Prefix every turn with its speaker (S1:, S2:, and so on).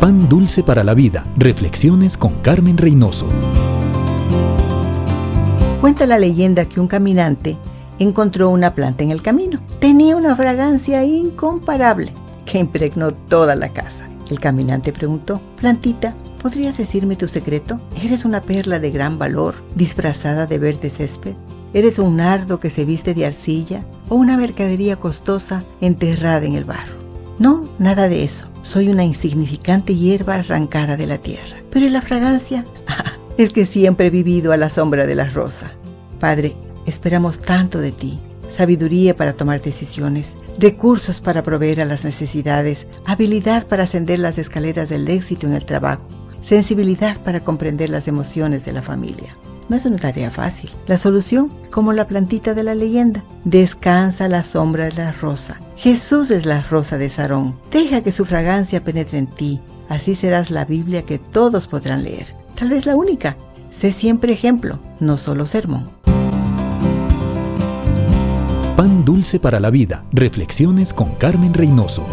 S1: Pan dulce para la vida. Reflexiones con Carmen Reynoso.
S2: Cuenta la leyenda que un caminante encontró una planta en el camino. Tenía una fragancia incomparable que impregnó toda la casa. El caminante preguntó, Plantita, ¿podrías decirme tu secreto? ¿Eres una perla de gran valor, disfrazada de verde césped? ¿Eres un nardo que se viste de arcilla o una mercadería costosa enterrada en el barro? No, nada de eso. Soy una insignificante hierba arrancada de la tierra. Pero la fragancia? es que siempre he vivido a la sombra de la rosa. Padre, esperamos tanto de ti. Sabiduría para tomar decisiones, recursos para proveer a las necesidades, habilidad para ascender las escaleras del éxito en el trabajo, sensibilidad para comprender las emociones de la familia. No es una tarea fácil. La solución, como la plantita de la leyenda, descansa a la sombra de la rosa. Jesús es la rosa de Sarón. Deja que su fragancia penetre en ti. Así serás la Biblia que todos podrán leer. Tal vez la única. Sé siempre ejemplo, no solo sermón.
S1: Pan dulce para la vida. Reflexiones con Carmen Reynoso.